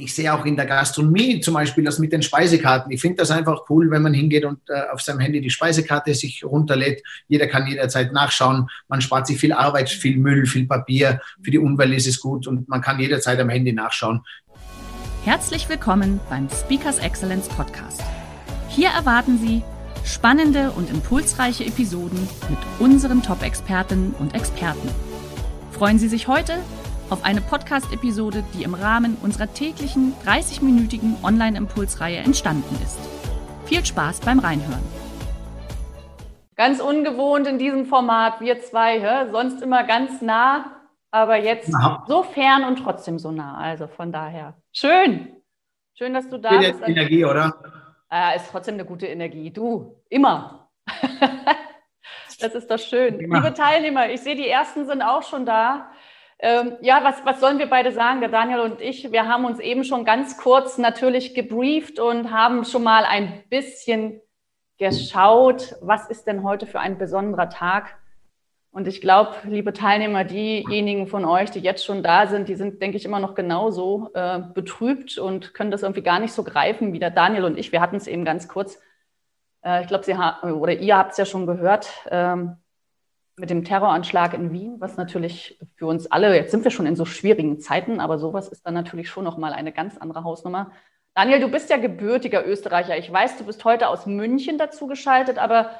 Ich sehe auch in der Gastronomie zum Beispiel das mit den Speisekarten. Ich finde das einfach cool, wenn man hingeht und äh, auf seinem Handy die Speisekarte sich runterlädt. Jeder kann jederzeit nachschauen. Man spart sich viel Arbeit, viel Müll, viel Papier. Für die Umwelt ist es gut und man kann jederzeit am Handy nachschauen. Herzlich willkommen beim Speakers Excellence Podcast. Hier erwarten Sie spannende und impulsreiche Episoden mit unseren Top-Expertinnen und Experten. Freuen Sie sich heute auf eine Podcast-Episode, die im Rahmen unserer täglichen 30-minütigen Online-Impulsreihe entstanden ist. Viel Spaß beim Reinhören. Ganz ungewohnt in diesem Format, wir zwei, hä? sonst immer ganz nah, aber jetzt Aha. so fern und trotzdem so nah. Also von daher, schön. Schön, dass du da bist. Energie, oder? Äh, ist trotzdem eine gute Energie. Du, immer. das ist doch schön. Immer. Liebe Teilnehmer, ich sehe, die ersten sind auch schon da. Ähm, ja, was, was sollen wir beide sagen? Der Daniel und ich, wir haben uns eben schon ganz kurz natürlich gebrieft und haben schon mal ein bisschen geschaut, was ist denn heute für ein besonderer Tag? Und ich glaube, liebe Teilnehmer, diejenigen von euch, die jetzt schon da sind, die sind, denke ich, immer noch genauso äh, betrübt und können das irgendwie gar nicht so greifen wie der Daniel und ich. Wir hatten es eben ganz kurz. Äh, ich glaube, Sie oder ihr habt es ja schon gehört. Ähm, mit dem Terroranschlag in Wien, was natürlich für uns alle, jetzt sind wir schon in so schwierigen Zeiten, aber sowas ist dann natürlich schon nochmal eine ganz andere Hausnummer. Daniel, du bist ja gebürtiger Österreicher. Ich weiß, du bist heute aus München dazu geschaltet, aber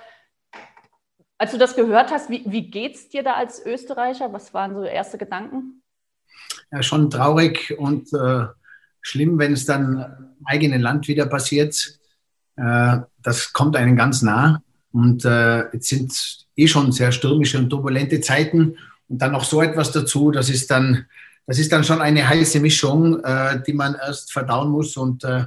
als du das gehört hast, wie, wie geht es dir da als Österreicher? Was waren so erste Gedanken? Ja, schon traurig und äh, schlimm, wenn es dann im eigenen Land wieder passiert. Äh, das kommt einem ganz nah. Und äh, jetzt sind eh schon sehr stürmische und turbulente Zeiten. Und dann noch so etwas dazu, das ist dann, das ist dann schon eine heiße Mischung, äh, die man erst verdauen muss. Und äh,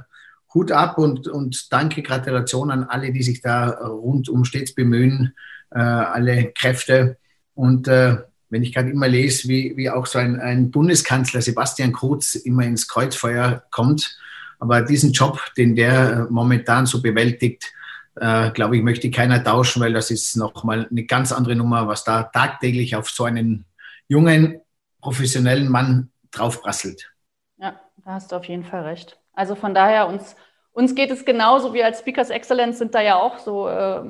Hut ab und, und danke, Gratulation an alle, die sich da rundum stets bemühen, äh, alle Kräfte. Und äh, wenn ich gerade immer lese, wie, wie auch so ein, ein Bundeskanzler Sebastian Kurz immer ins Kreuzfeuer kommt, aber diesen Job, den der momentan so bewältigt, äh, glaube ich, möchte keiner tauschen, weil das ist nochmal eine ganz andere Nummer, was da tagtäglich auf so einen jungen, professionellen Mann draufprasselt. Ja, da hast du auf jeden Fall recht. Also von daher, uns, uns geht es genauso. Wir als Speakers Excellence sind da ja auch so, äh,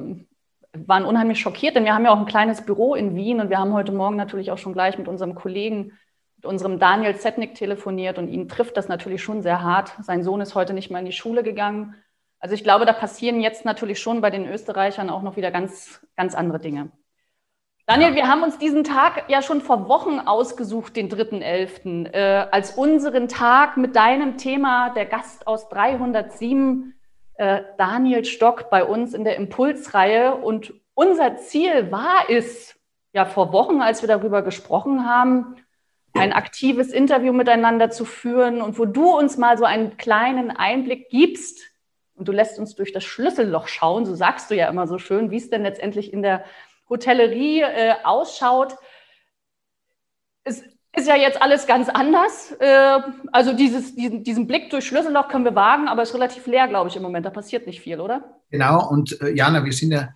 waren unheimlich schockiert, denn wir haben ja auch ein kleines Büro in Wien und wir haben heute Morgen natürlich auch schon gleich mit unserem Kollegen, mit unserem Daniel Zetnik telefoniert und ihn trifft das natürlich schon sehr hart. Sein Sohn ist heute nicht mal in die Schule gegangen. Also ich glaube, da passieren jetzt natürlich schon bei den Österreichern auch noch wieder ganz, ganz andere Dinge. Daniel, wir haben uns diesen Tag ja schon vor Wochen ausgesucht, den 3.11., äh, als unseren Tag mit deinem Thema, der Gast aus 307, äh, Daniel Stock bei uns in der Impulsreihe. Und unser Ziel war es, ja vor Wochen, als wir darüber gesprochen haben, ein aktives Interview miteinander zu führen und wo du uns mal so einen kleinen Einblick gibst und du lässt uns durch das Schlüsselloch schauen, so sagst du ja immer so schön, wie es denn letztendlich in der Hotellerie äh, ausschaut. Es ist ja jetzt alles ganz anders. Äh, also dieses, diesen, diesen, Blick durch Schlüsselloch können wir wagen, aber es ist relativ leer, glaube ich, im Moment. Da passiert nicht viel, oder? Genau, und äh, Jana, wir sind ja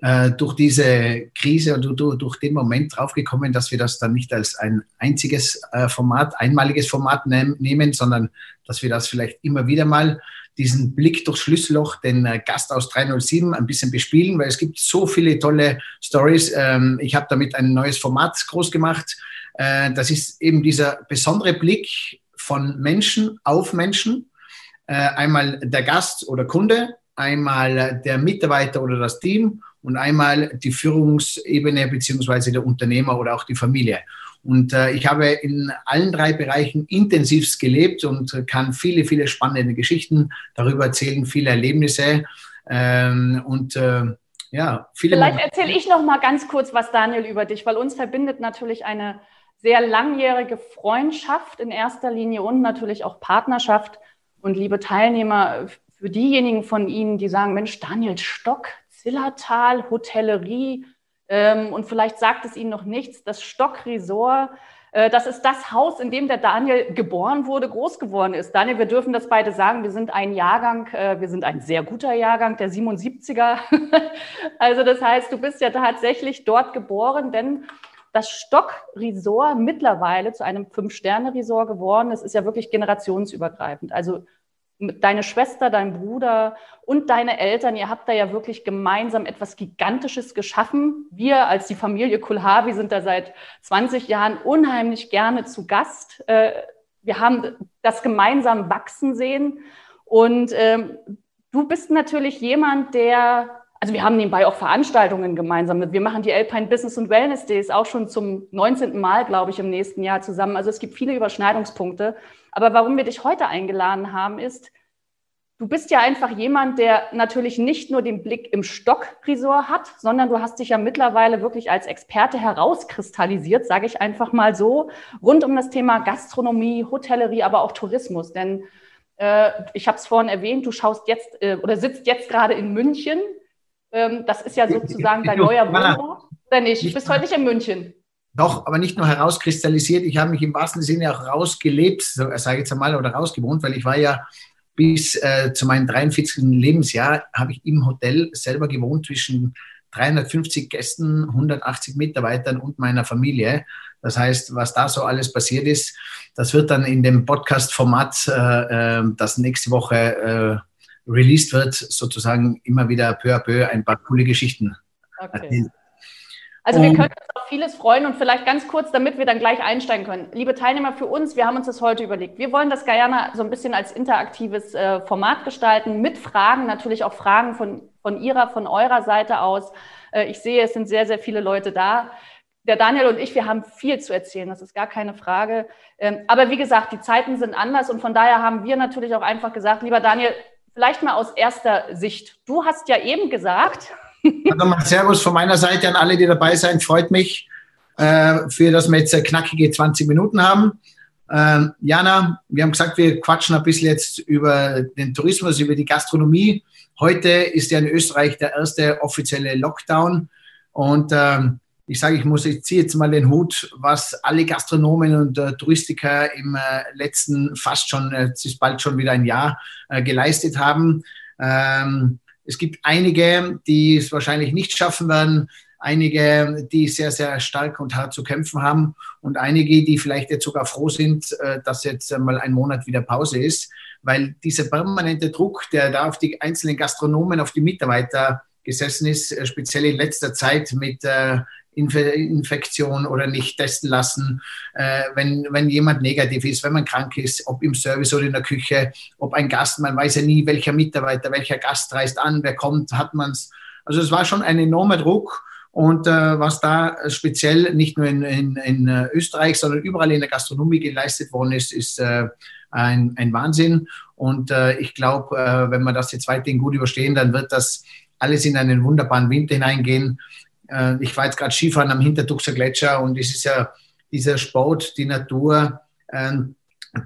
äh, durch diese Krise und durch, den Moment draufgekommen, dass wir das dann nicht als ein einziges äh, Format, einmaliges Format nehm, nehmen, sondern dass wir das vielleicht immer wieder mal diesen Blick durchs Schlüsselloch, den äh, Gast aus 307 ein bisschen bespielen, weil es gibt so viele tolle Stories. Ähm, ich habe damit ein neues Format groß gemacht. Äh, das ist eben dieser besondere Blick von Menschen auf Menschen. Äh, einmal der Gast oder Kunde, einmal der Mitarbeiter oder das Team und einmal die Führungsebene beziehungsweise der Unternehmer oder auch die Familie. Und äh, ich habe in allen drei Bereichen intensivst gelebt und kann viele, viele spannende Geschichten darüber erzählen, viele Erlebnisse ähm, und äh, ja, viele. Vielleicht erzähle ich noch mal ganz kurz was, Daniel, über dich, weil uns verbindet natürlich eine sehr langjährige Freundschaft in erster Linie und natürlich auch Partnerschaft. Und liebe Teilnehmer, für diejenigen von Ihnen, die sagen, Mensch, Daniel Stock, Zillertal, Hotellerie, ähm, und vielleicht sagt es Ihnen noch nichts, das Stock Resort, äh, das ist das Haus, in dem der Daniel geboren wurde, groß geworden ist. Daniel, wir dürfen das beide sagen, wir sind ein Jahrgang, äh, wir sind ein sehr guter Jahrgang, der 77er. also das heißt, du bist ja tatsächlich dort geboren, denn das Stock-Resort mittlerweile zu einem Fünf-Sterne-Resort geworden ist, ist ja wirklich generationsübergreifend. Also deine Schwester, dein Bruder und deine Eltern, ihr habt da ja wirklich gemeinsam etwas Gigantisches geschaffen. Wir als die Familie Kulhavi sind da seit 20 Jahren unheimlich gerne zu Gast. Äh, wir haben das gemeinsam wachsen sehen. Und ähm, du bist natürlich jemand, der also wir haben nebenbei auch Veranstaltungen gemeinsam. Wir machen die Alpine Business und Wellness Days auch schon zum 19. Mal, glaube ich, im nächsten Jahr zusammen. Also es gibt viele Überschneidungspunkte. Aber warum wir dich heute eingeladen haben, ist, du bist ja einfach jemand, der natürlich nicht nur den Blick im Stockresort hat, sondern du hast dich ja mittlerweile wirklich als Experte herauskristallisiert, sage ich einfach mal so, rund um das Thema Gastronomie, Hotellerie, aber auch Tourismus. Denn äh, ich habe es vorhin erwähnt, du schaust jetzt äh, oder sitzt jetzt gerade in München ähm, das ist ja sozusagen dein neuer Wohnort. Oder nicht? Du bist heute nicht in München. Doch, aber nicht nur herauskristallisiert. Ich habe mich im wahrsten Sinne auch rausgelebt, sage ich jetzt einmal, oder rausgewohnt, weil ich war ja bis äh, zu meinem 43. Lebensjahr, habe ich im Hotel selber gewohnt zwischen 350 Gästen, 180 Mitarbeitern und meiner Familie. Das heißt, was da so alles passiert ist, das wird dann in dem Podcast-Format, äh, äh das nächste Woche äh, released wird, sozusagen immer wieder peu à peu ein paar coole Geschichten okay. Also wir können uns auf vieles freuen und vielleicht ganz kurz, damit wir dann gleich einsteigen können. Liebe Teilnehmer, für uns, wir haben uns das heute überlegt. Wir wollen das gerne so ein bisschen als interaktives äh, Format gestalten, mit Fragen, natürlich auch Fragen von, von Ihrer, von eurer Seite aus. Äh, ich sehe, es sind sehr, sehr viele Leute da. Der Daniel und ich, wir haben viel zu erzählen, das ist gar keine Frage. Ähm, aber wie gesagt, die Zeiten sind anders und von daher haben wir natürlich auch einfach gesagt, lieber Daniel, vielleicht mal aus erster Sicht. Du hast ja eben gesagt. Also mal Servus von meiner Seite an alle, die dabei sind. Freut mich, äh, für dass wir jetzt knackige 20 Minuten haben. Ähm, Jana, wir haben gesagt, wir quatschen ein bisschen jetzt über den Tourismus, über die Gastronomie. Heute ist ja in Österreich der erste offizielle Lockdown. Und ähm, ich sage, ich muss, ich ziehe jetzt mal den Hut, was alle Gastronomen und äh, Touristiker im äh, letzten fast schon, äh, es ist bald schon wieder ein Jahr, äh, geleistet haben. Ähm, es gibt einige, die es wahrscheinlich nicht schaffen werden, einige, die sehr, sehr stark und hart zu kämpfen haben und einige, die vielleicht jetzt sogar froh sind, äh, dass jetzt mal ein Monat wieder Pause ist, weil dieser permanente Druck, der da auf die einzelnen Gastronomen, auf die Mitarbeiter gesessen ist, äh, speziell in letzter Zeit mit Infektion oder nicht testen lassen, äh, wenn, wenn jemand negativ ist, wenn man krank ist, ob im Service oder in der Küche, ob ein Gast, man weiß ja nie, welcher Mitarbeiter, welcher Gast reist an, wer kommt, hat man es. Also es war schon ein enormer Druck. Und äh, was da speziell nicht nur in, in, in, äh, Österreich, sondern überall in der Gastronomie geleistet worden ist, ist äh, ein, ein Wahnsinn. Und äh, ich glaube, äh, wenn wir das jetzt weiterhin gut überstehen, dann wird das alles in einen wunderbaren Winter hineingehen. Äh, ich war jetzt gerade Skifahren am Hintertuxer Gletscher und es ist ja dieser Sport, die Natur, ähm,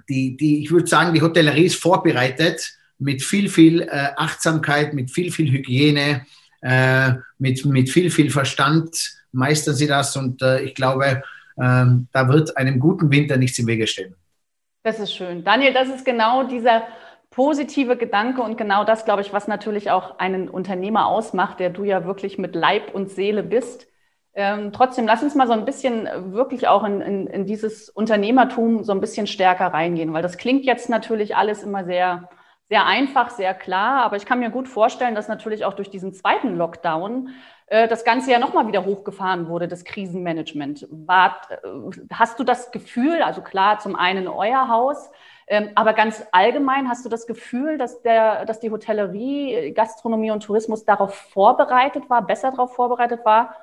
die, die, ich würde sagen, die Hotellerie ist vorbereitet mit viel, viel äh, Achtsamkeit, mit viel, viel Hygiene, äh, mit, mit viel, viel Verstand meistern sie das und ich glaube, ähm, da wird einem guten Winter nichts im Wege stehen. Das ist schön. Daniel, das ist genau dieser positive Gedanke und genau das, glaube ich, was natürlich auch einen Unternehmer ausmacht, der du ja wirklich mit Leib und Seele bist. Ähm, trotzdem, lass uns mal so ein bisschen wirklich auch in, in, in, dieses Unternehmertum so ein bisschen stärker reingehen, weil das klingt jetzt natürlich alles immer sehr, sehr einfach, sehr klar, aber ich kann mir gut vorstellen, dass natürlich auch durch diesen zweiten Lockdown äh, das Ganze ja nochmal wieder hochgefahren wurde, das Krisenmanagement. War, äh, hast du das Gefühl, also klar, zum einen euer Haus, aber ganz allgemein hast du das Gefühl, dass, der, dass die Hotellerie, Gastronomie und Tourismus darauf vorbereitet war, besser darauf vorbereitet war?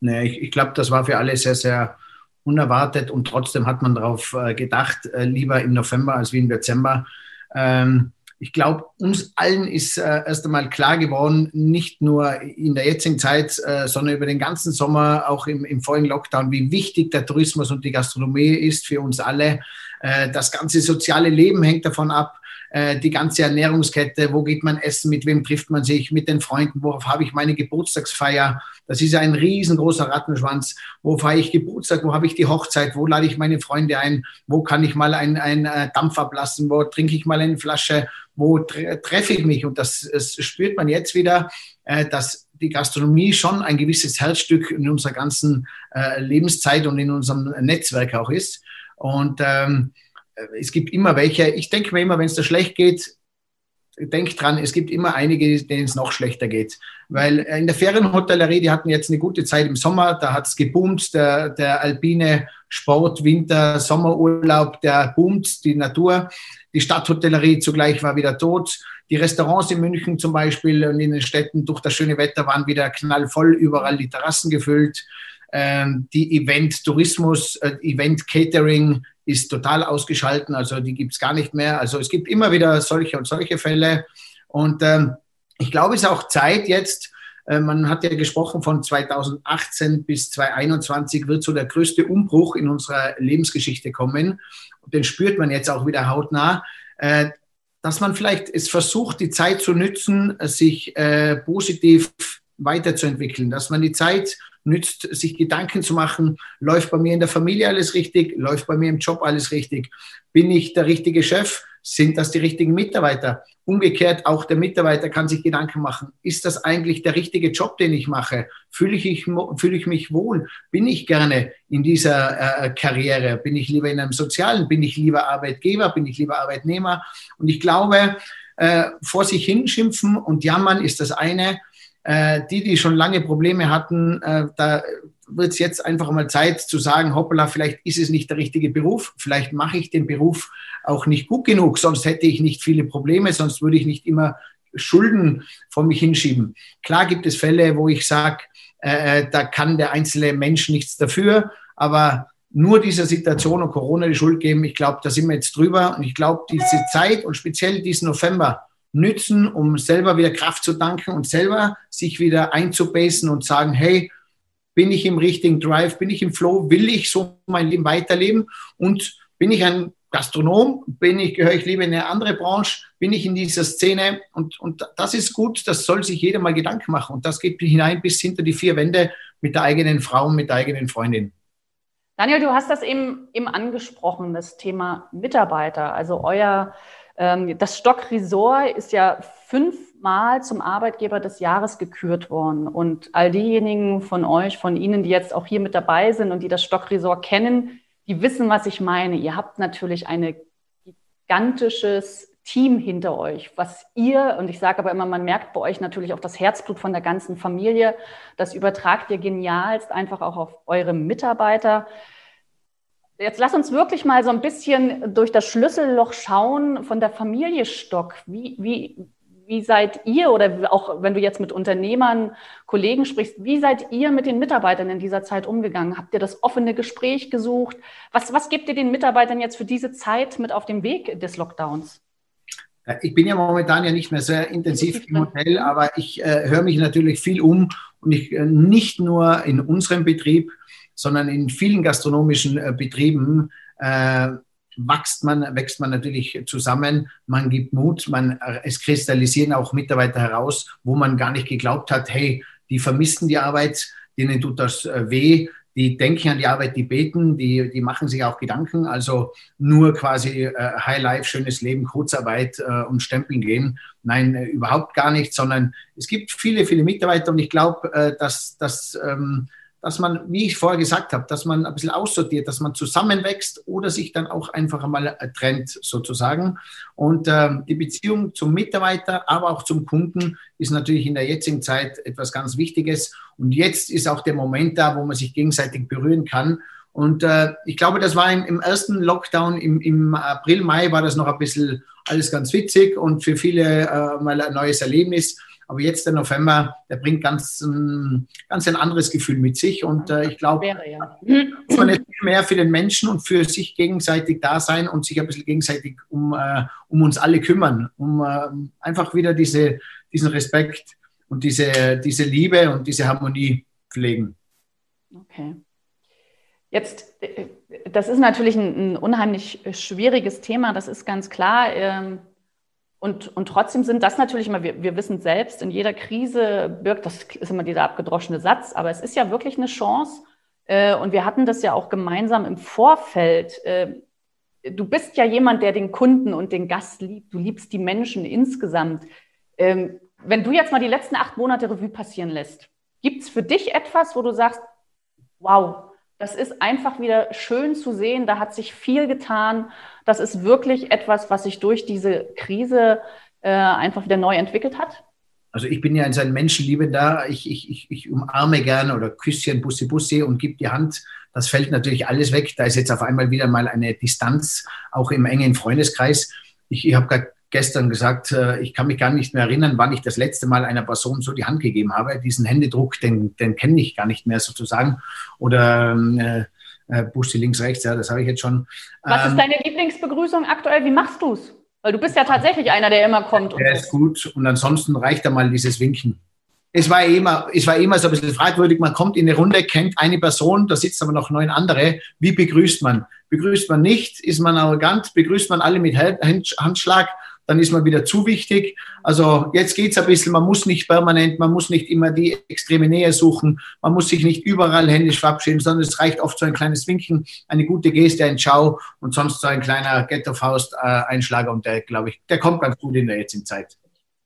Nee, ich, ich glaube, das war für alle sehr, sehr unerwartet und trotzdem hat man darauf äh, gedacht, äh, lieber im November als wie im Dezember. Ähm, ich glaube, uns allen ist äh, erst einmal klar geworden, nicht nur in der jetzigen Zeit, äh, sondern über den ganzen Sommer, auch im, im vorigen Lockdown, wie wichtig der Tourismus und die Gastronomie ist für uns alle. Äh, das ganze soziale Leben hängt davon ab äh, die ganze Ernährungskette, wo geht man essen, mit wem trifft man sich, mit den Freunden, worauf habe ich meine Geburtstagsfeier. Das ist ja ein riesengroßer Rattenschwanz. Wo feiere ich Geburtstag, wo habe ich die Hochzeit, wo lade ich meine Freunde ein, wo kann ich mal einen, einen äh, Dampf ablassen, wo trinke ich mal eine Flasche, wo tre treffe ich mich. Und das, das spürt man jetzt wieder, äh, dass die Gastronomie schon ein gewisses Herzstück in unserer ganzen Lebenszeit und in unserem Netzwerk auch ist. Und ähm, äh, es gibt immer welche, ich denke mir immer, wenn es da schlecht geht, denk dran, es gibt immer einige, denen es noch schlechter geht. Weil äh, in der Ferienhotellerie, die hatten jetzt eine gute Zeit im Sommer, da hat es geboomt, der, der alpine Sport, Winter, Sommerurlaub, der boomt, die Natur. Die Stadthotellerie zugleich war wieder tot. Die Restaurants in München zum Beispiel und in den Städten durch das schöne Wetter waren wieder knallvoll, überall die Terrassen gefüllt. Ähm, die Event-Tourismus, äh, Event-Catering, ist total ausgeschalten, also die gibt es gar nicht mehr. Also es gibt immer wieder solche und solche Fälle. Und ähm, ich glaube, es ist auch Zeit jetzt, äh, man hat ja gesprochen von 2018 bis 2021 wird so der größte Umbruch in unserer Lebensgeschichte kommen. Und den spürt man jetzt auch wieder hautnah. Äh, dass man vielleicht es versucht, die Zeit zu nützen, sich positiv weiterzuentwickeln, dass man die Zeit nützt, sich Gedanken zu machen, läuft bei mir in der Familie alles richtig, läuft bei mir im Job alles richtig, bin ich der richtige Chef, sind das die richtigen Mitarbeiter? Umgekehrt, auch der Mitarbeiter kann sich Gedanken machen, ist das eigentlich der richtige Job, den ich mache? Fühle ich, fühle ich mich wohl? Bin ich gerne in dieser äh, Karriere? Bin ich lieber in einem sozialen? Bin ich lieber Arbeitgeber? Bin ich lieber Arbeitnehmer? Und ich glaube, äh, vor sich hinschimpfen und jammern ist das eine, äh, die, die schon lange Probleme hatten, äh, da wird es jetzt einfach mal Zeit zu sagen, hoppala, vielleicht ist es nicht der richtige Beruf, vielleicht mache ich den Beruf auch nicht gut genug, sonst hätte ich nicht viele Probleme, sonst würde ich nicht immer Schulden von mich hinschieben. Klar gibt es Fälle, wo ich sage, äh, äh, da kann der einzelne Mensch nichts dafür, aber nur dieser Situation und Corona die Schuld geben, ich glaube, da sind wir jetzt drüber und ich glaube, diese Zeit und speziell diesen November, nützen, um selber wieder Kraft zu danken und selber sich wieder einzubasen und sagen, hey, bin ich im richtigen Drive, bin ich im Flow, will ich so mein Leben weiterleben? Und bin ich ein Gastronom, bin ich, gehöre ich lieber in eine andere Branche, bin ich in dieser Szene? Und, und das ist gut, das soll sich jeder mal Gedanken machen. Und das geht hinein bis hinter die vier Wände mit der eigenen Frau, mit der eigenen Freundin. Daniel, du hast das eben, eben angesprochen, das Thema Mitarbeiter, also euer das Stock Resort ist ja fünfmal zum Arbeitgeber des Jahres gekürt worden. Und all diejenigen von euch, von Ihnen, die jetzt auch hier mit dabei sind und die das Stock Resort kennen, die wissen, was ich meine. Ihr habt natürlich ein gigantisches Team hinter euch, was ihr, und ich sage aber immer, man merkt bei euch natürlich auch das Herzblut von der ganzen Familie, das übertragt ihr genialst einfach auch auf eure Mitarbeiter. Jetzt lass uns wirklich mal so ein bisschen durch das Schlüsselloch schauen von der Familie Stock. Wie, wie, wie seid ihr oder auch wenn du jetzt mit Unternehmern, Kollegen sprichst, wie seid ihr mit den Mitarbeitern in dieser Zeit umgegangen? Habt ihr das offene Gespräch gesucht? Was, was gebt ihr den Mitarbeitern jetzt für diese Zeit mit auf dem Weg des Lockdowns? Ich bin ja momentan ja nicht mehr sehr intensiv im Hotel, aber ich äh, höre mich natürlich viel um und ich äh, nicht nur in unserem Betrieb, sondern in vielen gastronomischen äh, Betrieben äh, wächst man, wächst man natürlich zusammen, man gibt Mut, man, äh, es kristallisieren auch Mitarbeiter heraus, wo man gar nicht geglaubt hat, hey, die vermissen die Arbeit, denen tut das äh, weh, die denken an die Arbeit, die beten, die, die machen sich auch Gedanken. Also nur quasi äh, High Life, schönes Leben, Kurzarbeit äh, und Stempeln gehen. Nein, äh, überhaupt gar nicht, sondern es gibt viele, viele Mitarbeiter und ich glaube, äh, dass, dass ähm, dass man, wie ich vorher gesagt habe, dass man ein bisschen aussortiert, dass man zusammenwächst oder sich dann auch einfach einmal äh, trennt sozusagen. Und äh, die Beziehung zum Mitarbeiter, aber auch zum Kunden ist natürlich in der jetzigen Zeit etwas ganz Wichtiges. Und jetzt ist auch der Moment da, wo man sich gegenseitig berühren kann. Und äh, ich glaube, das war im, im ersten Lockdown im, im, April, Mai war das noch ein bisschen alles ganz witzig und für viele äh, mal ein neues Erlebnis. Aber jetzt der November, der bringt ganz, ähm, ganz ein anderes Gefühl mit sich. Und äh, ich glaube, ja. man jetzt mehr für den Menschen und für sich gegenseitig da sein und sich ein bisschen gegenseitig um, äh, um uns alle kümmern, um äh, einfach wieder diese, diesen Respekt und diese, diese Liebe und diese Harmonie pflegen. Okay. Jetzt, äh, das ist natürlich ein, ein, unheimlich schwieriges Thema, das ist ganz klar. Und, und trotzdem sind das natürlich immer, wir, wir wissen selbst, in jeder Krise birgt, das ist immer dieser abgedroschene Satz, aber es ist ja wirklich eine Chance. Äh, und wir hatten das ja auch gemeinsam im Vorfeld. Äh, du bist ja jemand, der den Kunden und den Gast liebt. Du liebst die Menschen insgesamt. Ähm, wenn du jetzt mal die letzten acht Monate Revue passieren lässt, gibt es für dich etwas, wo du sagst, wow, das ist einfach wieder schön zu sehen. Da hat sich viel getan. Das ist wirklich etwas, was sich durch diese Krise äh, einfach wieder neu entwickelt hat. Also ich bin ja ein Menschenliebender. Ich, ich, ich, ich umarme gerne oder Küsschen, Bussi, Bussi und gebe die Hand. Das fällt natürlich alles weg. Da ist jetzt auf einmal wieder mal eine Distanz, auch im engen Freundeskreis. Ich, ich habe gerade gestern gesagt, äh, ich kann mich gar nicht mehr erinnern, wann ich das letzte Mal einer Person so die Hand gegeben habe. Diesen Händedruck, den, den kenne ich gar nicht mehr sozusagen. Oder ähm, äh, äh, Busti links, rechts, ja, das habe ich jetzt schon. Was ähm, ist deine Lieblingsbegrüßung aktuell? Wie machst du es? Weil du bist ja tatsächlich einer, der immer kommt. Der ist so. gut und ansonsten reicht da mal dieses Winken. Es war, immer, es war immer so ein bisschen fragwürdig, man kommt in eine Runde, kennt eine Person, da sitzen aber noch neun andere. Wie begrüßt man? Begrüßt man nicht? Ist man arrogant? Begrüßt man alle mit Handschlag? Dann ist man wieder zu wichtig. Also jetzt geht's ein bisschen, man muss nicht permanent, man muss nicht immer die extreme Nähe suchen, man muss sich nicht überall händisch verabschieden, sondern es reicht oft so ein kleines Winken, eine gute Geste, ein Ciao und sonst so ein kleiner Ghetto-Faust-Einschlager und der, glaube ich, der kommt ganz gut in der jetzigen Zeit.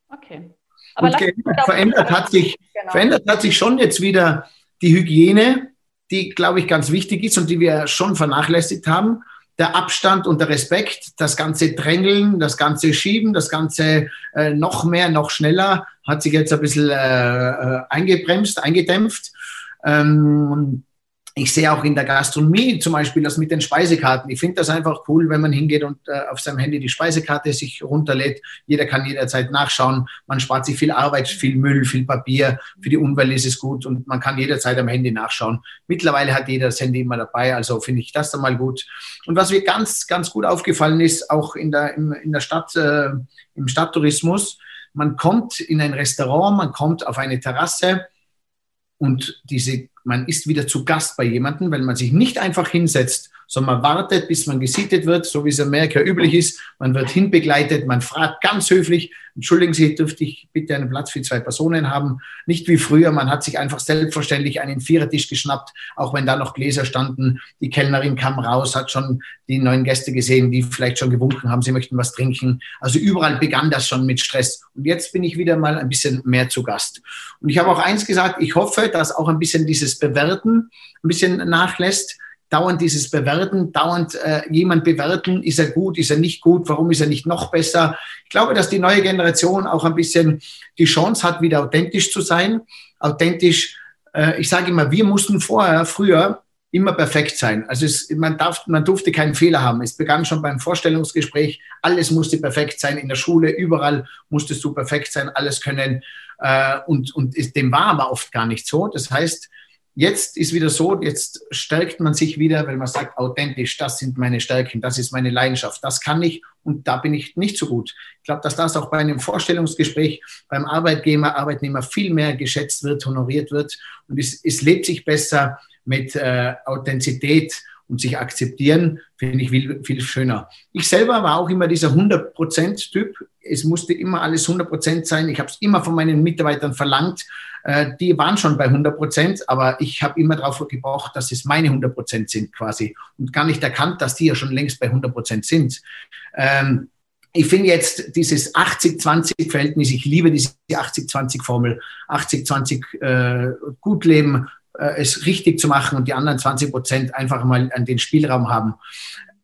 Okay. Aber und verändert hat, sich, genau. verändert hat sich schon jetzt wieder die Hygiene, die, glaube ich, ganz wichtig ist und die wir schon vernachlässigt haben der Abstand und der Respekt, das ganze Drängeln, das ganze Schieben, das ganze äh, noch mehr, noch schneller, hat sich jetzt ein bisschen äh, äh eingebremst, eingedämpft. Ähm, ich sehe auch in der Gastronomie zum Beispiel das mit den Speisekarten. Ich finde das einfach cool, wenn man hingeht und äh, auf seinem Handy die Speisekarte sich runterlädt. Jeder kann jederzeit nachschauen. Man spart sich viel Arbeit, viel Müll, viel Papier. Für die Umwelt ist es gut und man kann jederzeit am Handy nachschauen. Mittlerweile hat jeder das Handy immer dabei, also finde ich das dann mal gut. Und was mir ganz, ganz gut aufgefallen ist, auch in der, in, in der Stadt, äh, im Stadttourismus, man kommt in ein Restaurant, man kommt auf eine Terrasse und diese man ist wieder zu Gast bei jemandem, weil man sich nicht einfach hinsetzt, sondern man wartet, bis man gesittet wird, so wie es in Amerika üblich ist. Man wird hinbegleitet, man fragt ganz höflich, entschuldigen Sie, dürfte ich bitte einen Platz für zwei Personen haben? Nicht wie früher, man hat sich einfach selbstverständlich einen Vierertisch geschnappt, auch wenn da noch Gläser standen. Die Kellnerin kam raus, hat schon die neuen Gäste gesehen, die vielleicht schon gewunken haben, sie möchten was trinken. Also überall begann das schon mit Stress. Und jetzt bin ich wieder mal ein bisschen mehr zu Gast. Und ich habe auch eins gesagt, ich hoffe, dass auch ein bisschen dieses Bewerten ein bisschen nachlässt dauernd dieses Bewerten, dauernd äh, jemand bewerten, ist er gut, ist er nicht gut, warum ist er nicht noch besser. Ich glaube, dass die neue Generation auch ein bisschen die Chance hat, wieder authentisch zu sein. Authentisch, äh, ich sage immer, wir mussten vorher, früher immer perfekt sein. Also es, man, darf, man durfte keinen Fehler haben. Es begann schon beim Vorstellungsgespräch, alles musste perfekt sein, in der Schule, überall musstest du perfekt sein, alles können. Äh, und und ist, dem war aber oft gar nicht so. Das heißt, Jetzt ist wieder so, jetzt stärkt man sich wieder, weil man sagt, authentisch, das sind meine Stärken, das ist meine Leidenschaft, das kann ich und da bin ich nicht so gut. Ich glaube, dass das auch bei einem Vorstellungsgespräch beim Arbeitgeber, Arbeitnehmer viel mehr geschätzt wird, honoriert wird und es, es lebt sich besser mit äh, Authentizität und sich akzeptieren, finde ich viel, viel schöner. Ich selber war auch immer dieser 100%-Typ. Es musste immer alles 100% sein. Ich habe es immer von meinen Mitarbeitern verlangt. Äh, die waren schon bei 100%, aber ich habe immer darauf gebraucht, dass es meine 100% sind quasi und gar nicht erkannt, dass die ja schon längst bei 100% sind. Ähm, ich finde jetzt dieses 80-20-Verhältnis, ich liebe diese 80-20-Formel, 80-20 äh, gut leben, äh, es richtig zu machen und die anderen 20 Prozent einfach mal an den Spielraum haben,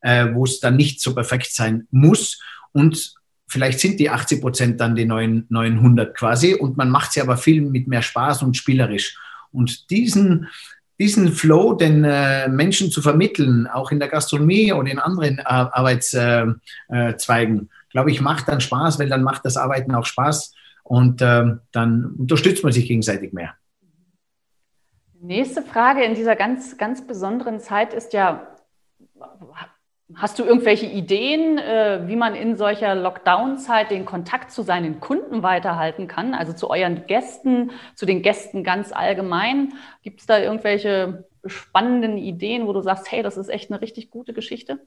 äh, wo es dann nicht so perfekt sein muss. Und vielleicht sind die 80 Prozent dann die neuen 900 quasi und man macht sie aber viel mit mehr Spaß und spielerisch. Und diesen, diesen Flow den äh, Menschen zu vermitteln, auch in der Gastronomie oder in anderen äh, Arbeitszweigen, äh, glaube ich, macht dann Spaß, weil dann macht das Arbeiten auch Spaß und ähm, dann unterstützt man sich gegenseitig mehr. Nächste Frage in dieser ganz, ganz besonderen Zeit ist ja, hast du irgendwelche Ideen, äh, wie man in solcher Lockdown-Zeit den Kontakt zu seinen Kunden weiterhalten kann, also zu euren Gästen, zu den Gästen ganz allgemein? Gibt es da irgendwelche spannenden Ideen, wo du sagst, hey, das ist echt eine richtig gute Geschichte?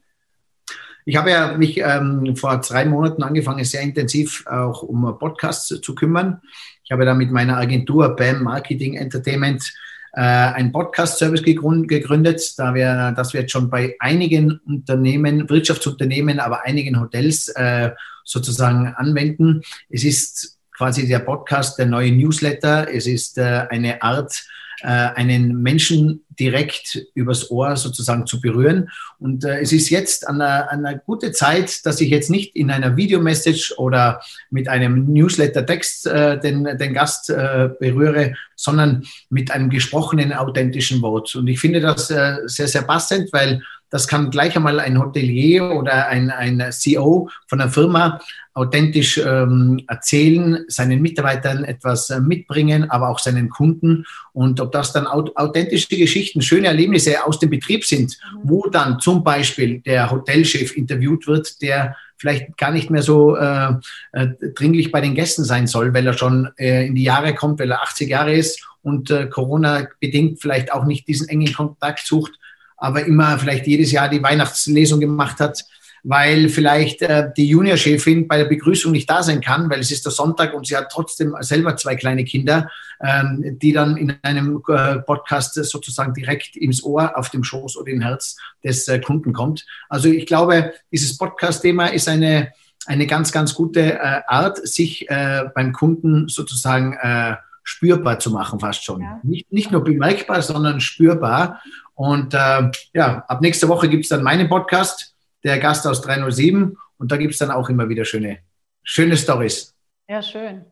Ich habe ja mich ähm, vor drei Monaten angefangen, sehr intensiv auch um Podcasts zu kümmern. Ich habe da mit meiner Agentur BAM Marketing Entertainment äh, einen Podcast-Service gegründet, da wir, dass wir jetzt schon bei einigen Unternehmen, Wirtschaftsunternehmen, aber einigen Hotels äh, sozusagen anwenden. Es ist quasi der Podcast, der neue Newsletter. Es ist äh, eine Art, einen Menschen direkt übers Ohr sozusagen zu berühren. Und äh, es ist jetzt an einer, an einer gute Zeit, dass ich jetzt nicht in einer Videomessage oder mit einem Newsletter-Text äh, den, den Gast äh, berühre, sondern mit einem gesprochenen, authentischen Wort. Und ich finde das äh, sehr, sehr passend, weil das kann gleich einmal ein Hotelier oder ein, ein CEO von einer Firma authentisch ähm, erzählen, seinen Mitarbeitern etwas äh, mitbringen, aber auch seinen Kunden. Und ob das dann authentische Geschichten, schöne Erlebnisse aus dem Betrieb sind, wo dann zum Beispiel der Hotelchef interviewt wird, der vielleicht gar nicht mehr so äh, äh, dringlich bei den Gästen sein soll, weil er schon äh, in die Jahre kommt, weil er 80 Jahre ist und äh, Corona bedingt vielleicht auch nicht diesen engen Kontakt sucht, aber immer vielleicht jedes Jahr die Weihnachtslesung gemacht hat, weil vielleicht äh, die Juniorchefin bei der Begrüßung nicht da sein kann, weil es ist der Sonntag und sie hat trotzdem selber zwei kleine Kinder, ähm, die dann in einem äh, Podcast sozusagen direkt ins Ohr, auf dem Schoß oder im Herz des äh, Kunden kommt. Also ich glaube, dieses Podcast-Thema ist eine, eine ganz, ganz gute äh, Art, sich äh, beim Kunden sozusagen äh, spürbar zu machen, fast schon. Ja. Nicht, nicht nur bemerkbar, sondern spürbar. Und äh, ja, ab nächster Woche gibt es dann meinen Podcast, der Gast aus 307. Und da gibt es dann auch immer wieder schöne, schöne Stories. Ja, schön.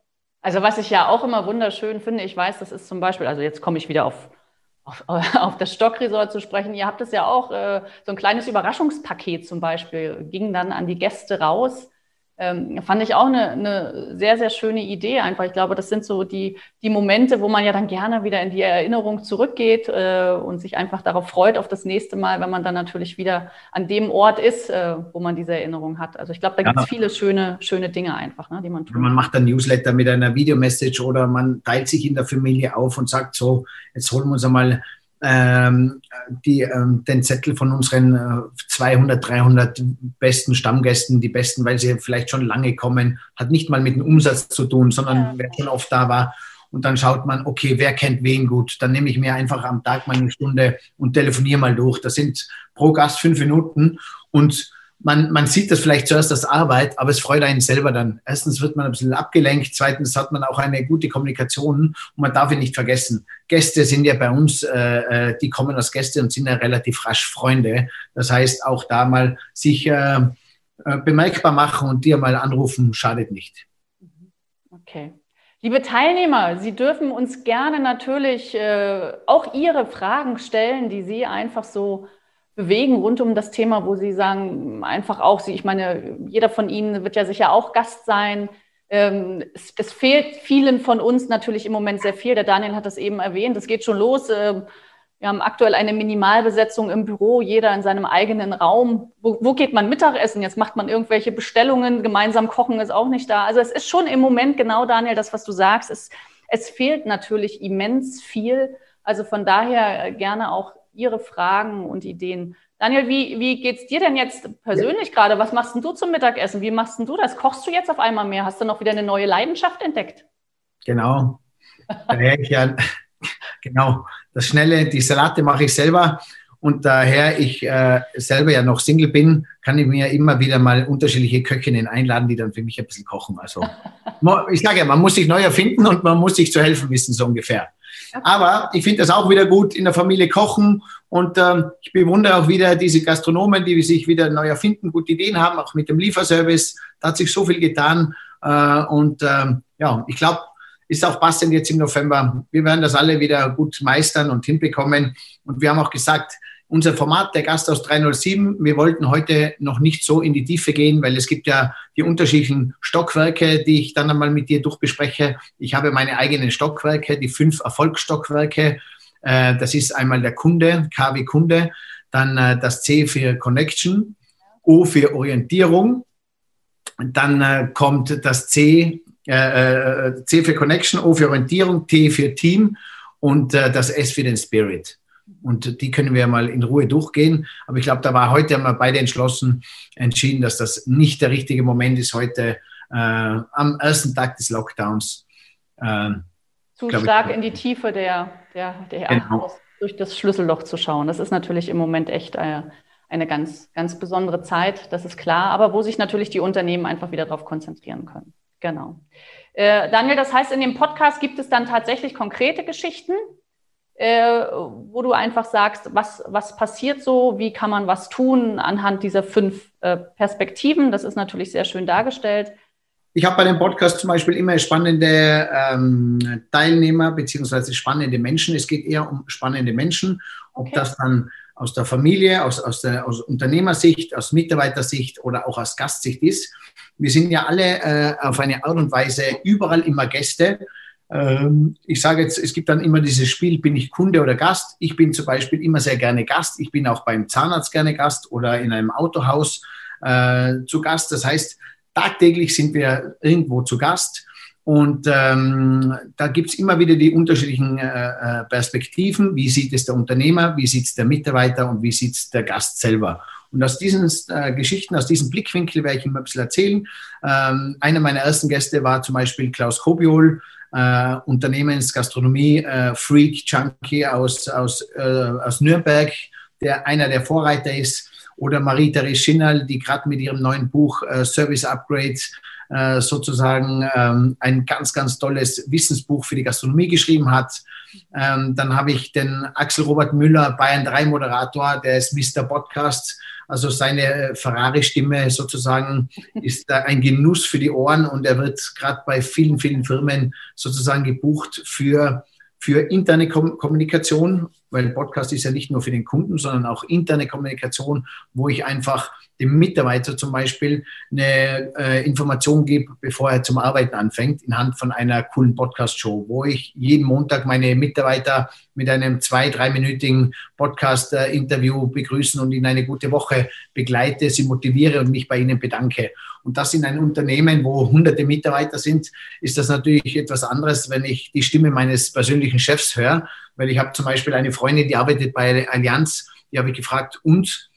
Also was ich ja auch immer wunderschön finde, ich weiß, das ist zum Beispiel, also jetzt komme ich wieder auf, auf, auf das Stockresort zu sprechen. Ihr habt es ja auch, äh, so ein kleines Überraschungspaket zum Beispiel, ging dann an die Gäste raus ähm, fand ich auch eine, eine, sehr, sehr schöne Idee einfach. Ich glaube, das sind so die, die Momente, wo man ja dann gerne wieder in die Erinnerung zurückgeht äh, und sich einfach darauf freut, auf das nächste Mal, wenn man dann natürlich wieder an dem Ort ist, äh, wo man diese Erinnerung hat. Also ich glaube, da gibt es viele schöne, schöne Dinge einfach, ne, die man tut. Man macht ein Newsletter mit einer Videomessage oder man teilt sich in der Familie auf und sagt so, jetzt holen wir uns einmal ähm, die, ähm, den Zettel von unseren äh, 200, 300 besten Stammgästen, die besten, weil sie vielleicht schon lange kommen, hat nicht mal mit dem Umsatz zu tun, sondern ja. wer schon oft da war. Und dann schaut man, okay, wer kennt wen gut? Dann nehme ich mir einfach am Tag mal eine Stunde und telefoniere mal durch. Das sind pro Gast fünf Minuten und man, man sieht das vielleicht zuerst als Arbeit, aber es freut einen selber dann. Erstens wird man ein bisschen abgelenkt, zweitens hat man auch eine gute Kommunikation und man darf ihn nicht vergessen. Gäste sind ja bei uns, äh, äh, die kommen als Gäste und sind ja relativ rasch Freunde. Das heißt, auch da mal sich äh, äh bemerkbar machen und dir mal anrufen, schadet nicht. Okay. Liebe Teilnehmer, Sie dürfen uns gerne natürlich äh, auch Ihre Fragen stellen, die Sie einfach so bewegen rund um das Thema, wo Sie sagen, einfach auch Sie, ich meine, jeder von Ihnen wird ja sicher auch Gast sein. Ähm, es, es, fehlt vielen von uns natürlich im Moment sehr viel. Der Daniel hat das eben erwähnt. Es geht schon los. Ähm, wir haben aktuell eine Minimalbesetzung im Büro, jeder in seinem eigenen Raum. Wo, wo, geht man Mittagessen? Jetzt macht man irgendwelche Bestellungen, gemeinsam kochen ist auch nicht da. Also es ist schon im Moment genau, Daniel, das, was du sagst. Es, es fehlt natürlich immens viel. Also von daher gerne auch Ihre Fragen und Ideen. Daniel, wie, wie geht es dir denn jetzt persönlich gerade? Was machst du zum Mittagessen? Wie machst du das? Kochst du jetzt auf einmal mehr? Hast du noch wieder eine neue Leidenschaft entdeckt? Genau. ich ja, genau. Das Schnelle, die Salate mache ich selber. Und daher ich äh, selber ja noch Single bin, kann ich mir immer wieder mal unterschiedliche Köchinnen einladen, die dann für mich ein bisschen kochen. Also ich sage ja, man muss sich neu erfinden und man muss sich zu helfen wissen, so ungefähr. Aber ich finde das auch wieder gut, in der Familie kochen. Und ähm, ich bewundere auch wieder diese Gastronomen, die sich wieder neu erfinden, gute Ideen haben, auch mit dem Lieferservice. Da hat sich so viel getan. Äh, und ähm, ja, ich glaube, ist auch passend jetzt im November. Wir werden das alle wieder gut meistern und hinbekommen. Und wir haben auch gesagt, unser Format, der Gast aus 307, wir wollten heute noch nicht so in die Tiefe gehen, weil es gibt ja die unterschiedlichen Stockwerke, die ich dann einmal mit dir durchbespreche. Ich habe meine eigenen Stockwerke, die fünf Erfolgsstockwerke. Äh, das ist einmal der Kunde, KW Kunde, dann äh, das C für Connection, O für Orientierung, dann äh, kommt das C, C für Connection, O für Orientierung, T für Team und das S für den Spirit. Und die können wir mal in Ruhe durchgehen. Aber ich glaube, da war heute haben wir beide entschlossen entschieden, dass das nicht der richtige Moment ist, heute äh, am ersten Tag des Lockdowns. Äh, Zu stark ich, in die Tiefe der, der, der genau. durch das Schlüsselloch zu schauen. Das ist natürlich im Moment echt äh, eine ganz, ganz besondere Zeit, das ist klar, aber wo sich natürlich die Unternehmen einfach wieder darauf konzentrieren können. Genau. Äh, Daniel, das heißt, in dem Podcast gibt es dann tatsächlich konkrete Geschichten, äh, wo du einfach sagst, was, was passiert so, wie kann man was tun anhand dieser fünf äh, Perspektiven. Das ist natürlich sehr schön dargestellt. Ich habe bei dem Podcast zum Beispiel immer spannende ähm, Teilnehmer beziehungsweise spannende Menschen. Es geht eher um spannende Menschen, ob okay. das dann aus der Familie, aus, aus, der, aus Unternehmersicht, aus Mitarbeitersicht oder auch aus Gastsicht ist. Wir sind ja alle äh, auf eine Art und Weise überall immer Gäste. Ähm, ich sage jetzt, es gibt dann immer dieses Spiel, bin ich Kunde oder Gast? Ich bin zum Beispiel immer sehr gerne Gast. Ich bin auch beim Zahnarzt gerne Gast oder in einem Autohaus äh, zu Gast. Das heißt, tagtäglich sind wir irgendwo zu Gast. Und ähm, da gibt es immer wieder die unterschiedlichen äh, äh, Perspektiven. Wie sieht es der Unternehmer, wie sieht es der Mitarbeiter und wie sieht es der Gast selber? Und aus diesen äh, Geschichten, aus diesem Blickwinkel werde ich immer ein bisschen erzählen. Ähm, einer meiner ersten Gäste war zum Beispiel Klaus Kobiol, äh, Unternehmensgastronomie, äh, Freak, Junkie aus, aus, äh, aus Nürnberg, der einer der Vorreiter ist, oder Marie-Therese Schinnal, die gerade mit ihrem neuen Buch äh, Service Upgrades äh, sozusagen ähm, ein ganz, ganz tolles Wissensbuch für die Gastronomie geschrieben hat. Ähm, dann habe ich den Axel Robert Müller, Bayern 3 Moderator, der ist Mr. Podcast also seine Ferrari-Stimme sozusagen ist ein Genuss für die Ohren und er wird gerade bei vielen, vielen Firmen sozusagen gebucht für, für interne Kommunikation, weil Podcast ist ja nicht nur für den Kunden, sondern auch interne Kommunikation, wo ich einfach dem Mitarbeiter zum Beispiel eine äh, Information gebe, bevor er zum Arbeiten anfängt, in Hand von einer coolen Podcast-Show, wo ich jeden Montag meine Mitarbeiter mit einem zwei-, dreiminütigen Podcast-Interview begrüßen und in eine gute Woche begleite, sie motiviere und mich bei ihnen bedanke. Und das in einem Unternehmen, wo hunderte Mitarbeiter sind, ist das natürlich etwas anderes, wenn ich die Stimme meines persönlichen Chefs höre, weil ich habe zum Beispiel eine Freundin, die arbeitet bei Allianz, die habe ich gefragt, und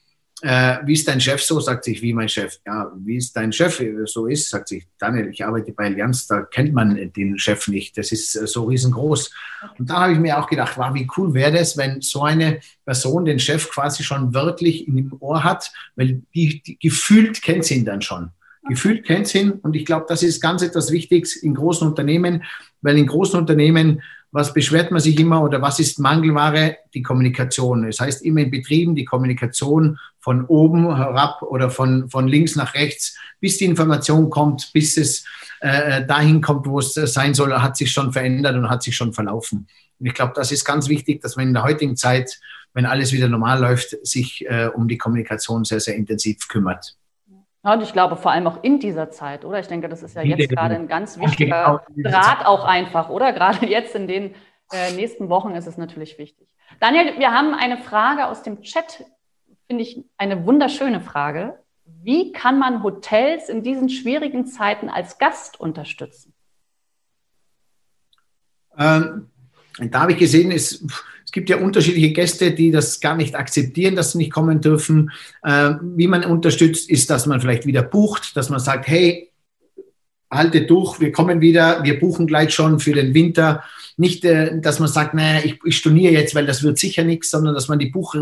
äh, wie ist dein Chef so? Sagt sich, wie mein Chef. Ja, wie ist dein Chef so ist? Sagt sich, Daniel, ich arbeite bei Allianz, da kennt man den Chef nicht. Das ist äh, so riesengroß. Und da habe ich mir auch gedacht, wow, wie cool wäre das, wenn so eine Person den Chef quasi schon wörtlich in dem Ohr hat, weil die, die gefühlt kennt sie ihn dann schon. Gefühlt kennt ihn. Und ich glaube, das ist ganz etwas Wichtiges in großen Unternehmen, weil in großen Unternehmen was beschwert man sich immer oder was ist Mangelware? Die Kommunikation. Das heißt immer in Betrieben die Kommunikation von oben herab oder von, von links nach rechts, bis die Information kommt, bis es äh, dahin kommt, wo es sein soll, hat sich schon verändert und hat sich schon verlaufen. Und ich glaube, das ist ganz wichtig, dass man in der heutigen Zeit, wenn alles wieder normal läuft, sich äh, um die Kommunikation sehr, sehr intensiv kümmert. Ja, und ich glaube vor allem auch in dieser Zeit, oder? Ich denke, das ist ja jetzt gerade ein ganz wichtiger Draht auch einfach, oder? Gerade jetzt in den äh, nächsten Wochen ist es natürlich wichtig. Daniel, wir haben eine Frage aus dem Chat, finde ich eine wunderschöne Frage. Wie kann man Hotels in diesen schwierigen Zeiten als Gast unterstützen? Ähm, da habe ich gesehen, es, es gibt ja unterschiedliche Gäste, die das gar nicht akzeptieren, dass sie nicht kommen dürfen. Äh, wie man unterstützt, ist, dass man vielleicht wieder bucht, dass man sagt, hey, halte durch, wir kommen wieder, wir buchen gleich schon für den Winter. Nicht, äh, dass man sagt, naja, ich, ich storniere jetzt, weil das wird sicher nichts, sondern dass man die Buch,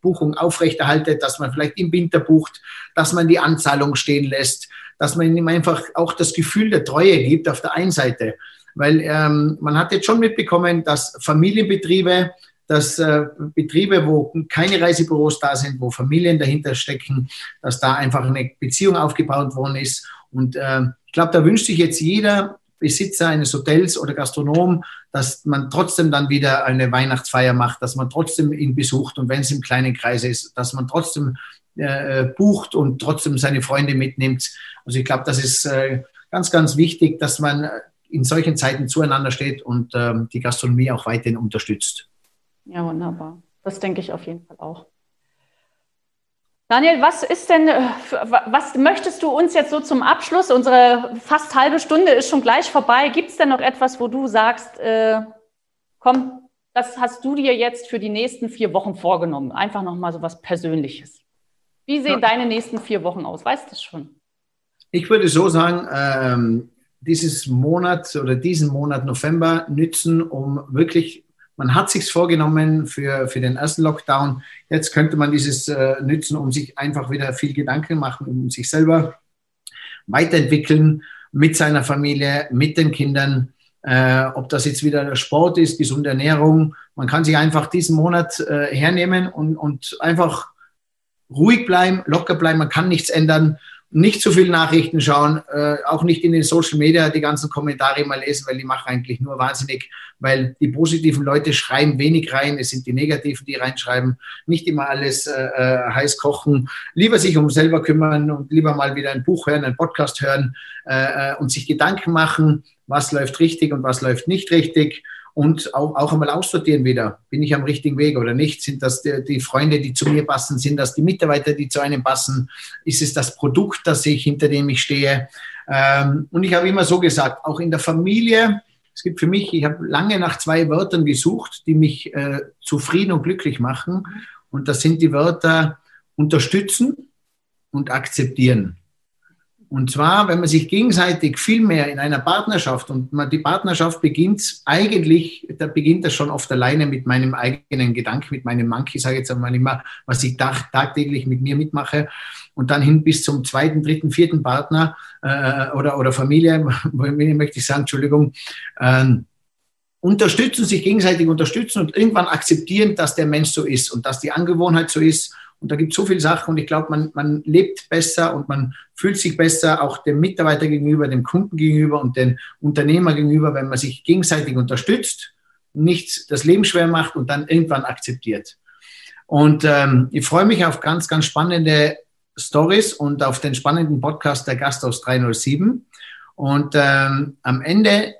Buchung aufrechterhaltet, dass man vielleicht im Winter bucht, dass man die Anzahlung stehen lässt, dass man ihm einfach auch das Gefühl der Treue gibt auf der einen Seite. Weil ähm, man hat jetzt schon mitbekommen, dass Familienbetriebe, dass äh, Betriebe, wo keine Reisebüros da sind, wo Familien dahinter stecken, dass da einfach eine Beziehung aufgebaut worden ist. Und äh, ich glaube, da wünscht sich jetzt jeder Besitzer eines Hotels oder Gastronom, dass man trotzdem dann wieder eine Weihnachtsfeier macht, dass man trotzdem ihn besucht und wenn es im kleinen Kreis ist, dass man trotzdem äh, bucht und trotzdem seine Freunde mitnimmt. Also ich glaube, das ist äh, ganz, ganz wichtig, dass man in solchen Zeiten zueinander steht und ähm, die Gastronomie auch weiterhin unterstützt. Ja, wunderbar. Das denke ich auf jeden Fall auch. Daniel, was ist denn, äh, was möchtest du uns jetzt so zum Abschluss? Unsere fast halbe Stunde ist schon gleich vorbei. Gibt es denn noch etwas, wo du sagst, äh, komm, das hast du dir jetzt für die nächsten vier Wochen vorgenommen? Einfach nochmal so was Persönliches. Wie sehen ja. deine nächsten vier Wochen aus? Weißt du schon? Ich würde so sagen, ähm, dieses Monat oder diesen Monat November nützen, um wirklich man hat sich vorgenommen für, für den ersten Lockdown. Jetzt könnte man dieses äh, nützen, um sich einfach wieder viel Gedanken machen, um sich selber weiterentwickeln mit seiner Familie, mit den Kindern. Äh, ob das jetzt wieder Sport ist, gesunde Ernährung. Man kann sich einfach diesen Monat äh, hernehmen und, und einfach ruhig bleiben, locker bleiben. Man kann nichts ändern nicht zu viel Nachrichten schauen, äh, auch nicht in den Social Media die ganzen Kommentare mal lesen, weil die machen eigentlich nur wahnsinnig, weil die positiven Leute schreiben wenig rein, es sind die negativen, die reinschreiben, nicht immer alles äh, äh, heiß kochen, lieber sich um selber kümmern und lieber mal wieder ein Buch hören, einen Podcast hören äh, äh und sich Gedanken machen, was läuft richtig und was läuft nicht richtig und auch, auch einmal aussortieren wieder. Bin ich am richtigen Weg oder nicht? Sind das die, die, Freunde, die zu mir passen? Sind das die Mitarbeiter, die zu einem passen? Ist es das Produkt, das ich, hinter dem ich stehe? Ähm, und ich habe immer so gesagt, auch in der Familie, es gibt für mich, ich habe lange nach zwei Wörtern gesucht, die mich äh, zufrieden und glücklich machen. Und das sind die Wörter unterstützen und akzeptieren. Und zwar, wenn man sich gegenseitig viel mehr in einer Partnerschaft und man, die Partnerschaft beginnt eigentlich, da beginnt das schon oft alleine mit meinem eigenen Gedanken, mit meinem Monkey, sage ich jetzt einmal immer, was ich tag, tagtäglich mit mir mitmache. Und dann hin bis zum zweiten, dritten, vierten Partner äh, oder, oder Familie, möchte ich sagen, Entschuldigung, äh, unterstützen, sich gegenseitig unterstützen und irgendwann akzeptieren, dass der Mensch so ist und dass die Angewohnheit so ist und da gibt es so viele Sachen und ich glaube, man, man lebt besser und man fühlt sich besser auch dem Mitarbeiter gegenüber, dem Kunden gegenüber und dem Unternehmer gegenüber, wenn man sich gegenseitig unterstützt, nicht das Leben schwer macht und dann irgendwann akzeptiert. Und ähm, ich freue mich auf ganz, ganz spannende Stories und auf den spannenden Podcast der Gast aus 307. Und ähm, am Ende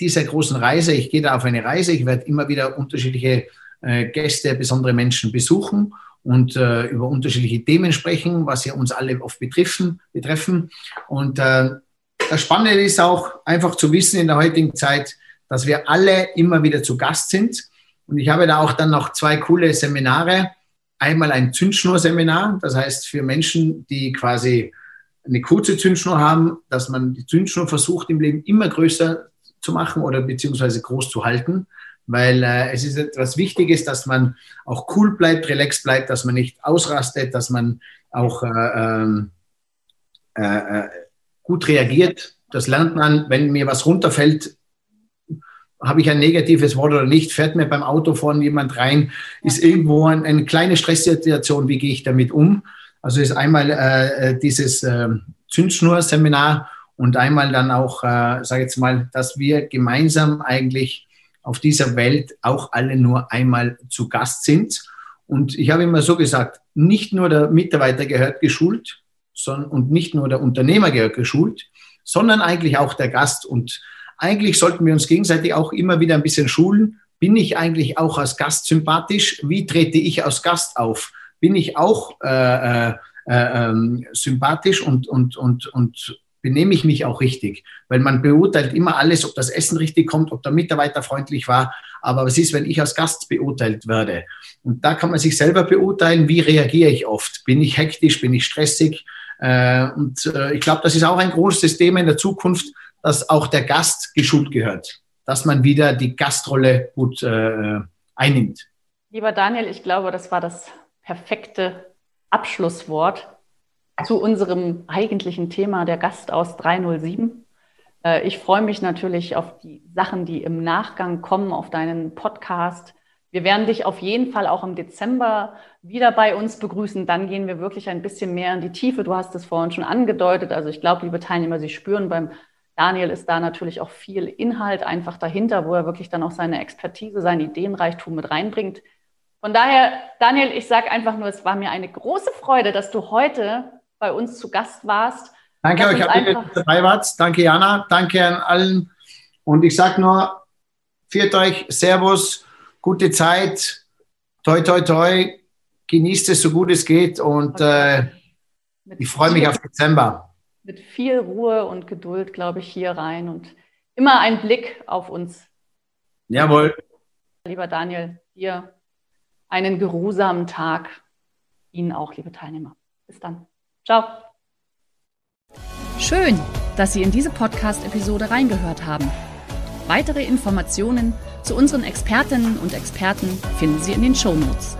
dieser großen Reise, ich gehe da auf eine Reise, ich werde immer wieder unterschiedliche äh, Gäste, besondere Menschen besuchen und äh, über unterschiedliche Themen sprechen, was ja uns alle oft betreffen. betreffen. Und äh, das Spannende ist auch einfach zu wissen in der heutigen Zeit, dass wir alle immer wieder zu Gast sind. Und ich habe da auch dann noch zwei coole Seminare. Einmal ein Zündschnur-Seminar, das heißt für Menschen, die quasi eine kurze Zündschnur haben, dass man die Zündschnur versucht im Leben immer größer zu machen oder beziehungsweise groß zu halten weil äh, es ist etwas Wichtiges, dass man auch cool bleibt, relaxed bleibt, dass man nicht ausrastet, dass man auch äh, ähm, äh, äh, gut reagiert. Das lernt man, wenn mir was runterfällt, habe ich ein negatives Wort oder nicht, fährt mir beim Auto vorne jemand rein, ist irgendwo ein, eine kleine Stresssituation, wie gehe ich damit um? Also ist einmal äh dieses äh, Zündschnur-Seminar und einmal dann auch, äh, sage jetzt mal, dass wir gemeinsam eigentlich auf dieser Welt auch alle nur einmal zu Gast sind. Und ich habe immer so gesagt, nicht nur der Mitarbeiter gehört geschult sondern, und nicht nur der Unternehmer gehört geschult, sondern eigentlich auch der Gast. Und eigentlich sollten wir uns gegenseitig auch immer wieder ein bisschen schulen. Bin ich eigentlich auch als Gast sympathisch? Wie trete ich als Gast auf? Bin ich auch äh, äh, äh, ähm, sympathisch und, und, und, und benehme ich mich auch richtig? Weil man beurteilt immer alles, ob das Essen richtig kommt, ob der Mitarbeiter freundlich war. Aber was ist, wenn ich als Gast beurteilt werde? Und da kann man sich selber beurteilen, wie reagiere ich oft? Bin ich hektisch? Bin ich stressig? Äh, und äh, ich glaube, das ist auch ein großes Thema in der Zukunft, dass auch der Gast geschult gehört, dass man wieder die Gastrolle gut äh, einnimmt. Lieber Daniel, ich glaube, das war das perfekte Abschlusswort zu unserem eigentlichen Thema, der Gast aus 307. Äh, ich freue mich natürlich auf die Sachen, die im Nachgang kommen, auf deinen Podcast. Wir werden dich auf jeden Fall auch im Dezember wieder bei uns begrüßen. Dann gehen wir wirklich ein bisschen mehr in die Tiefe. Du hast es vorhin schon angedeutet. Also ich glaube, liebe Teilnehmer, Sie spüren beim Daniel ist da natürlich auch viel Inhalt einfach dahinter, wo er wirklich dann auch seine Expertise, sein Ideenreichtum mit reinbringt. Von daher, Daniel, ich sage einfach nur, es war mir eine große Freude, dass du heute bei uns zu Gast warst. Danke euch, dass ihr dabei wart. Danke, Jana. Danke an allen. Und ich sage nur, viert euch, Servus, gute Zeit, toi, toi, toi, genießt es so gut es geht und äh, ich freue mich auf Dezember. Mit viel Ruhe und Geduld, glaube ich, hier rein und immer ein Blick auf uns. Jawohl. Lieber Daniel, dir einen geruhsamen Tag. Ihnen auch, liebe Teilnehmer. Bis dann. Ciao. Schön, dass Sie in diese Podcast-Episode reingehört haben. Weitere Informationen zu unseren Expertinnen und Experten finden Sie in den Show Notes.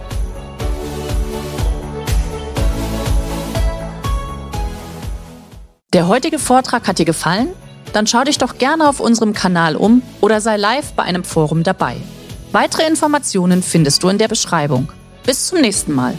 Der heutige Vortrag hat dir gefallen? Dann schau dich doch gerne auf unserem Kanal um oder sei live bei einem Forum dabei. Weitere Informationen findest du in der Beschreibung. Bis zum nächsten Mal.